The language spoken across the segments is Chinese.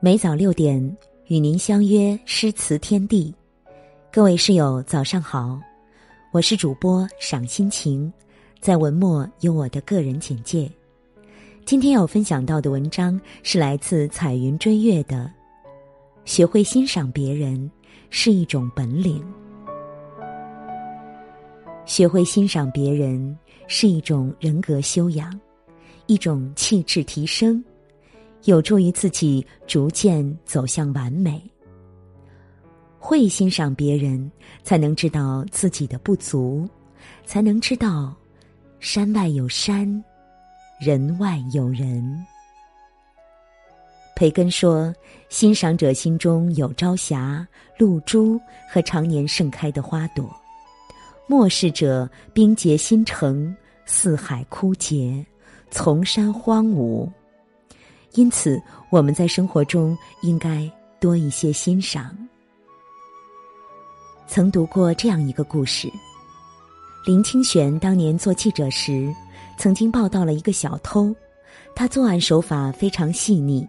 每早六点与您相约诗词天地，各位室友早上好，我是主播赏心情，在文末有我的个人简介。今天要分享到的文章是来自彩云追月的，学会欣赏别人是一种本领，学会欣赏别人是一种人格修养，一种气质提升。有助于自己逐渐走向完美。会欣赏别人，才能知道自己的不足，才能知道山外有山，人外有人。培根说：“欣赏者心中有朝霞、露珠和常年盛开的花朵；漠视者冰结新城，四海枯竭，丛山荒芜。”因此，我们在生活中应该多一些欣赏。曾读过这样一个故事：林清玄当年做记者时，曾经报道了一个小偷，他作案手法非常细腻。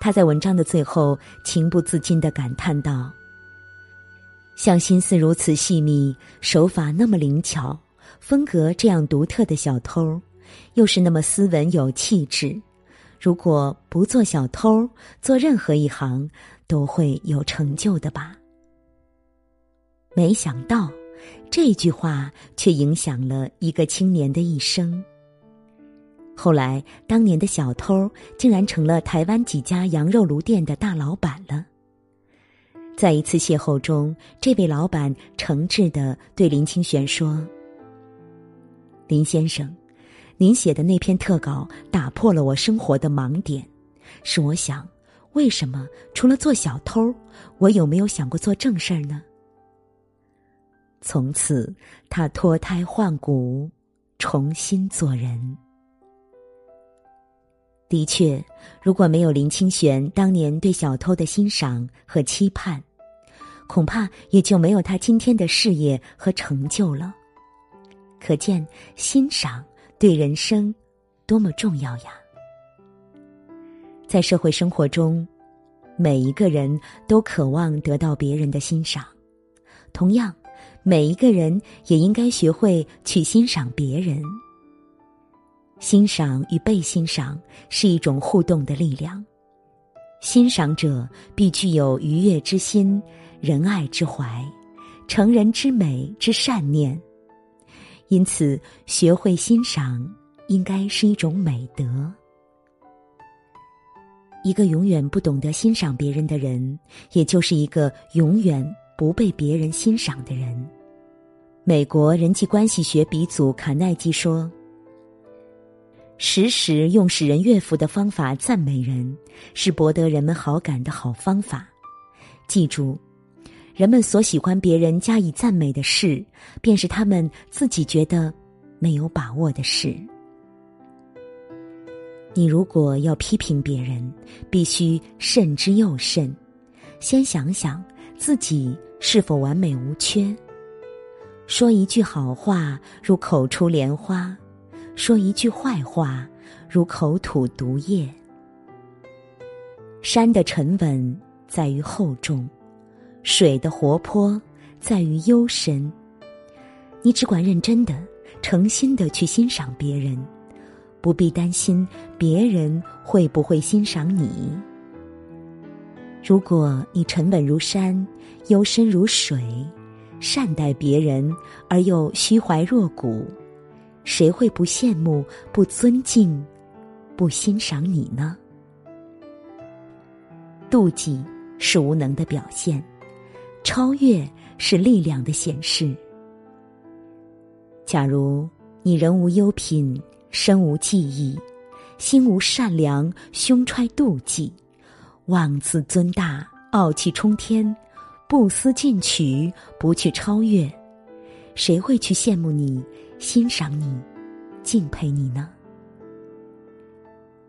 他在文章的最后情不自禁的感叹道：“像心思如此细密、手法那么灵巧、风格这样独特的小偷，又是那么斯文有气质。”如果不做小偷，做任何一行都会有成就的吧？没想到，这句话却影响了一个青年的一生。后来，当年的小偷竟然成了台湾几家羊肉炉店的大老板了。在一次邂逅中，这位老板诚挚的对林清玄说：“林先生。”您写的那篇特稿打破了我生活的盲点，使我想：为什么除了做小偷，我有没有想过做正事儿呢？从此，他脱胎换骨，重新做人。的确，如果没有林清玄当年对小偷的欣赏和期盼，恐怕也就没有他今天的事业和成就了。可见，欣赏。对人生多么重要呀！在社会生活中，每一个人都渴望得到别人的欣赏，同样，每一个人也应该学会去欣赏别人。欣赏与被欣赏是一种互动的力量，欣赏者必具有愉悦之心、仁爱之怀、成人之美之善念。因此，学会欣赏应该是一种美德。一个永远不懂得欣赏别人的人，也就是一个永远不被别人欣赏的人。美国人际关系学鼻祖卡耐基说：“时时用使人悦服的方法赞美人，是博得人们好感的好方法。记住。”人们所喜欢别人加以赞美的事，便是他们自己觉得没有把握的事。你如果要批评别人，必须慎之又慎，先想想自己是否完美无缺。说一句好话如口出莲花，说一句坏话如口吐毒液。山的沉稳在于厚重。水的活泼在于幽深。你只管认真的、诚心的去欣赏别人，不必担心别人会不会欣赏你。如果你沉稳如山，幽深如水，善待别人而又虚怀若谷，谁会不羡慕、不尊敬、不欣赏你呢？妒忌是无能的表现。超越是力量的显示。假如你人无优品，身无技艺，心无善良，胸揣妒忌，妄自尊大，傲气冲天，不思进取，不去超越，谁会去羡慕你、欣赏你、敬佩你呢？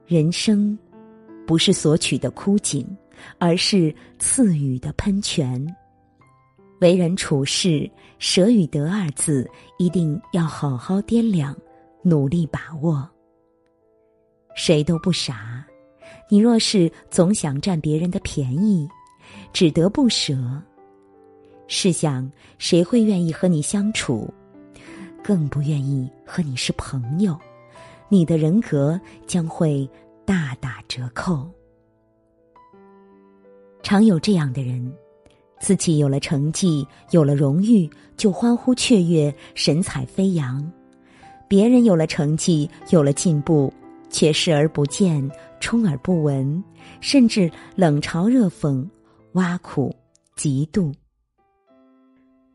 人生不是索取的枯井，而是赐予的喷泉。为人处事，舍与得二字一定要好好掂量，努力把握。谁都不傻，你若是总想占别人的便宜，只得不舍。试想，谁会愿意和你相处？更不愿意和你是朋友。你的人格将会大打折扣。常有这样的人，自己有了成绩，有了荣誉，就欢呼雀跃，神采飞扬；别人有了成绩，有了进步，却视而不见，充耳不闻，甚至冷嘲热讽、挖苦、嫉妒。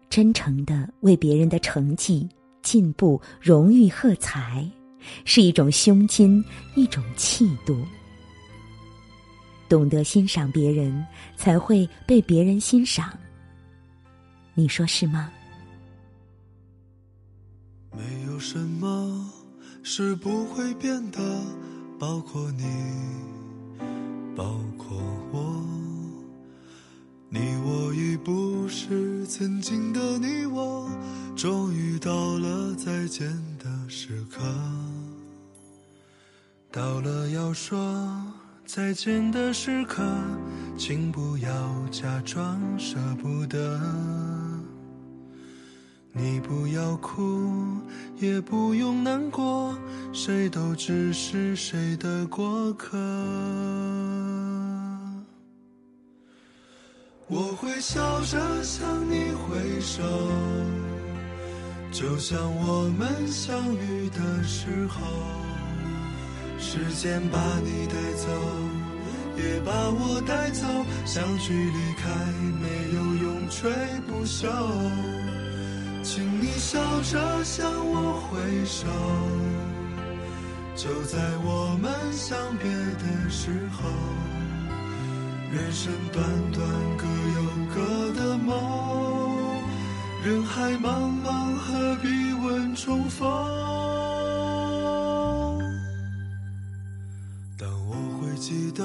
真诚的为别人的成绩、进步、荣誉喝彩。是一种胸襟，一种气度。懂得欣赏别人，才会被别人欣赏。你说是吗？没有什么是不会变的，包括你，包括我。你我已不是曾经的你我，终于到了再见的时刻。到了要说再见的时刻，请不要假装舍不得。你不要哭，也不用难过，谁都只是谁的过客。我会笑着向你挥手，就像我们相遇的时候。时间把你带，把我带走。相聚离开，没有永垂不朽。请你笑着向我挥手，就在我们相别的时候。人生短短，各有各的梦。人海茫茫，何必问重逢？但我会记得